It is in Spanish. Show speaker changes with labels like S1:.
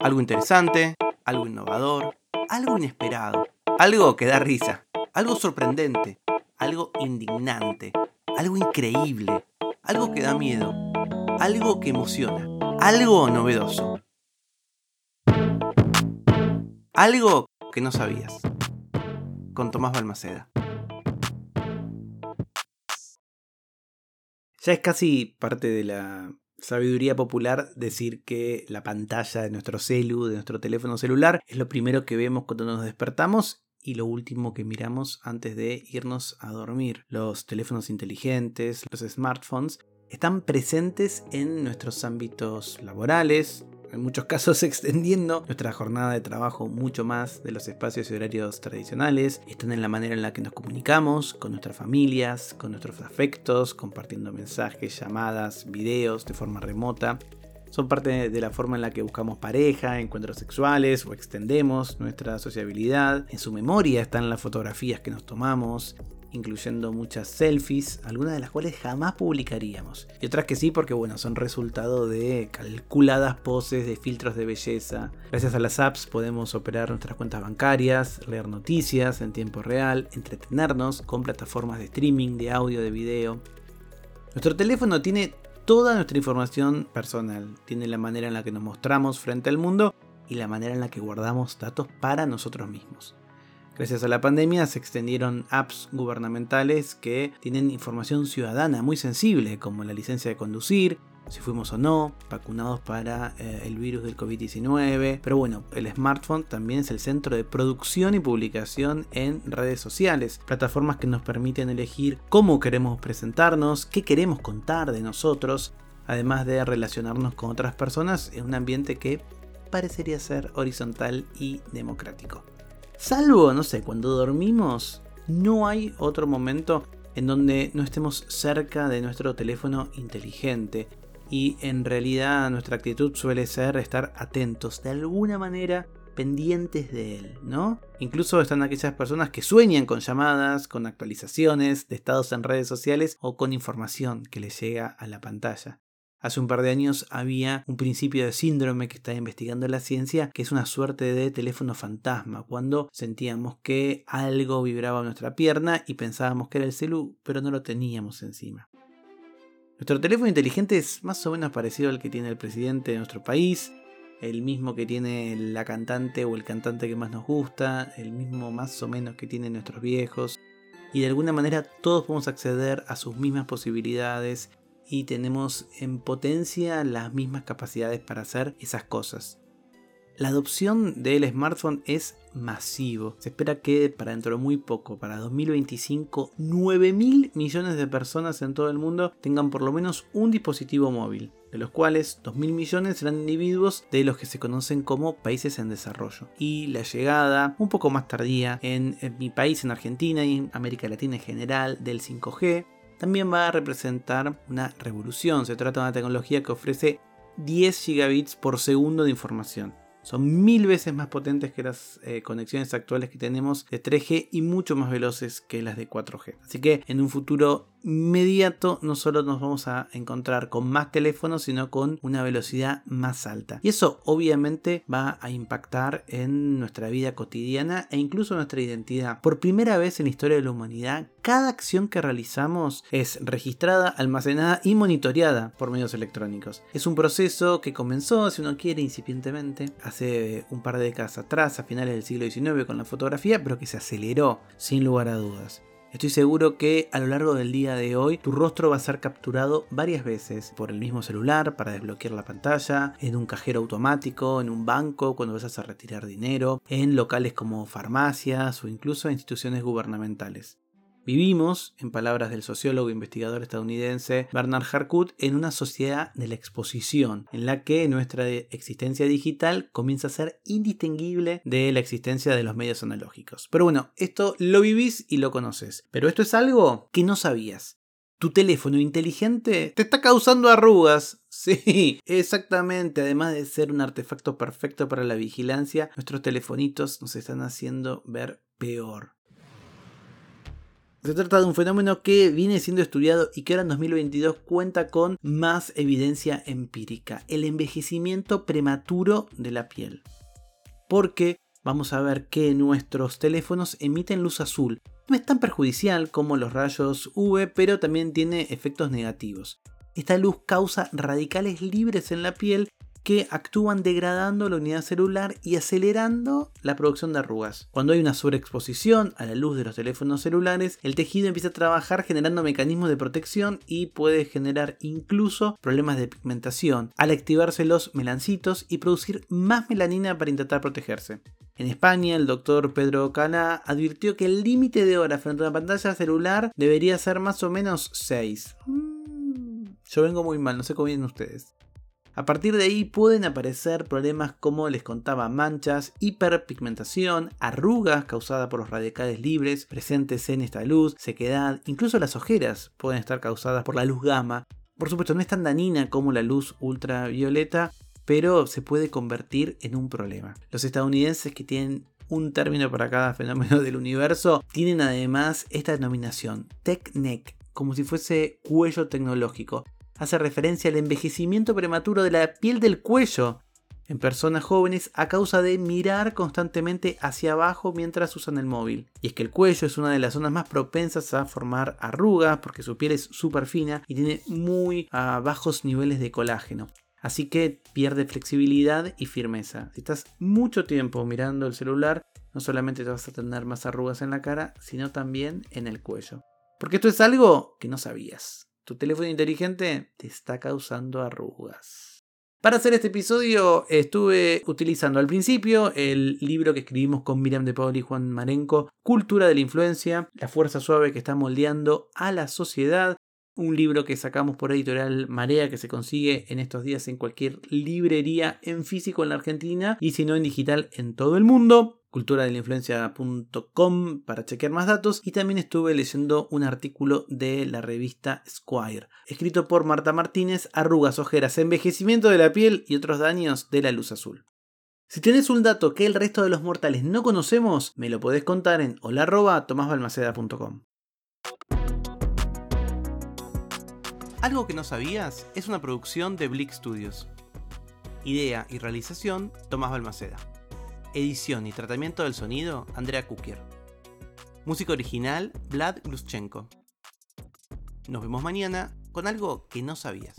S1: Algo interesante, algo innovador, algo inesperado, algo que da risa, algo sorprendente, algo indignante, algo increíble, algo que da miedo, algo que emociona, algo novedoso. Algo que no sabías. Con Tomás Balmaceda. Ya es casi parte de la sabiduría popular decir que la pantalla de nuestro celu, de nuestro teléfono celular, es lo primero que vemos cuando nos despertamos y lo último que miramos antes de irnos a dormir. Los teléfonos inteligentes, los smartphones, están presentes en nuestros ámbitos laborales, en muchos casos extendiendo nuestra jornada de trabajo mucho más de los espacios y horarios tradicionales. Están en la manera en la que nos comunicamos con nuestras familias, con nuestros afectos, compartiendo mensajes, llamadas, videos de forma remota. Son parte de la forma en la que buscamos pareja, encuentros sexuales o extendemos nuestra sociabilidad. En su memoria están las fotografías que nos tomamos, incluyendo muchas selfies, algunas de las cuales jamás publicaríamos. Y otras que sí, porque bueno, son resultado de calculadas poses, de filtros de belleza. Gracias a las apps podemos operar nuestras cuentas bancarias, leer noticias en tiempo real, entretenernos con plataformas de streaming, de audio, de video. Nuestro teléfono tiene toda nuestra información personal, tiene la manera en la que nos mostramos frente al mundo y la manera en la que guardamos datos para nosotros mismos. Gracias a la pandemia se extendieron apps gubernamentales que tienen información ciudadana muy sensible, como la licencia de conducir, si fuimos o no, vacunados para eh, el virus del COVID-19. Pero bueno, el smartphone también es el centro de producción y publicación en redes sociales, plataformas que nos permiten elegir cómo queremos presentarnos, qué queremos contar de nosotros, además de relacionarnos con otras personas en un ambiente que parecería ser horizontal y democrático. Salvo, no sé, cuando dormimos, no hay otro momento en donde no estemos cerca de nuestro teléfono inteligente. Y en realidad nuestra actitud suele ser estar atentos de alguna manera pendientes de él, ¿no? Incluso están aquellas personas que sueñan con llamadas, con actualizaciones de estados en redes sociales o con información que les llega a la pantalla. Hace un par de años había un principio de síndrome que está investigando la ciencia, que es una suerte de teléfono fantasma, cuando sentíamos que algo vibraba en nuestra pierna y pensábamos que era el celu, pero no lo teníamos encima. Nuestro teléfono inteligente es más o menos parecido al que tiene el presidente de nuestro país, el mismo que tiene la cantante o el cantante que más nos gusta, el mismo más o menos que tienen nuestros viejos, y de alguna manera todos podemos acceder a sus mismas posibilidades y tenemos en potencia las mismas capacidades para hacer esas cosas. La adopción del smartphone es masivo. Se espera que para dentro de muy poco, para 2025, 9 mil millones de personas en todo el mundo tengan por lo menos un dispositivo móvil, de los cuales 2 mil millones serán individuos de los que se conocen como países en desarrollo. Y la llegada, un poco más tardía, en, en mi país, en Argentina y en América Latina en general, del 5G, también va a representar una revolución. Se trata de una tecnología que ofrece 10 gigabits por segundo de información. Son mil veces más potentes que las eh, conexiones actuales que tenemos de 3G y mucho más veloces que las de 4G. Así que en un futuro inmediato no solo nos vamos a encontrar con más teléfonos, sino con una velocidad más alta. Y eso obviamente va a impactar en nuestra vida cotidiana e incluso nuestra identidad. Por primera vez en la historia de la humanidad, cada acción que realizamos es registrada, almacenada y monitoreada por medios electrónicos. Es un proceso que comenzó, si uno quiere, incipientemente, hace un par de décadas atrás, a finales del siglo XIX con la fotografía, pero que se aceleró sin lugar a dudas. Estoy seguro que a lo largo del día de hoy tu rostro va a ser capturado varias veces por el mismo celular para desbloquear la pantalla, en un cajero automático, en un banco cuando vas a retirar dinero, en locales como farmacias o incluso instituciones gubernamentales. Vivimos, en palabras del sociólogo e investigador estadounidense Bernard Harcourt, en una sociedad de la exposición, en la que nuestra existencia digital comienza a ser indistinguible de la existencia de los medios analógicos. Pero bueno, esto lo vivís y lo conoces. Pero esto es algo que no sabías. Tu teléfono inteligente te está causando arrugas. Sí, exactamente. Además de ser un artefacto perfecto para la vigilancia, nuestros telefonitos nos están haciendo ver peor. Se trata de un fenómeno que viene siendo estudiado y que ahora en 2022 cuenta con más evidencia empírica, el envejecimiento prematuro de la piel. Porque vamos a ver que nuestros teléfonos emiten luz azul. No es tan perjudicial como los rayos UV, pero también tiene efectos negativos. Esta luz causa radicales libres en la piel que actúan degradando la unidad celular y acelerando la producción de arrugas. Cuando hay una sobreexposición a la luz de los teléfonos celulares, el tejido empieza a trabajar generando mecanismos de protección y puede generar incluso problemas de pigmentación al activarse los melancitos y producir más melanina para intentar protegerse. En España, el doctor Pedro Cana advirtió que el límite de horas frente a una pantalla celular debería ser más o menos 6. Mm, yo vengo muy mal, no sé cómo vienen ustedes. A partir de ahí pueden aparecer problemas como les contaba manchas, hiperpigmentación, arrugas causadas por los radicales libres presentes en esta luz, sequedad, incluso las ojeras pueden estar causadas por la luz gamma. Por supuesto no es tan dañina como la luz ultravioleta, pero se puede convertir en un problema. Los estadounidenses que tienen un término para cada fenómeno del universo tienen además esta denominación, TechNeck, como si fuese cuello tecnológico hace referencia al envejecimiento prematuro de la piel del cuello en personas jóvenes a causa de mirar constantemente hacia abajo mientras usan el móvil. Y es que el cuello es una de las zonas más propensas a formar arrugas porque su piel es súper fina y tiene muy ah, bajos niveles de colágeno. Así que pierde flexibilidad y firmeza. Si estás mucho tiempo mirando el celular, no solamente te vas a tener más arrugas en la cara, sino también en el cuello. Porque esto es algo que no sabías tu teléfono inteligente te está causando arrugas. Para hacer este episodio estuve utilizando al principio el libro que escribimos con Miriam de Paul y Juan Marenco, Cultura de la Influencia, la fuerza suave que está moldeando a la sociedad, un libro que sacamos por editorial Marea que se consigue en estos días en cualquier librería en físico en la Argentina y si no en digital en todo el mundo culturadelainfluencia.com para chequear más datos y también estuve leyendo un artículo de la revista Squire, escrito por Marta Martínez, arrugas, ojeras, envejecimiento de la piel y otros daños de la luz azul. Si tienes un dato que el resto de los mortales no conocemos, me lo podés contar en hola.tomasbalmaceda.com. Algo que no sabías es una producción de Blick Studios. Idea y realización Tomás Balmaceda. Edición y tratamiento del sonido, Andrea Kukier. Música original, Vlad Gluschenko. Nos vemos mañana con algo que no sabías.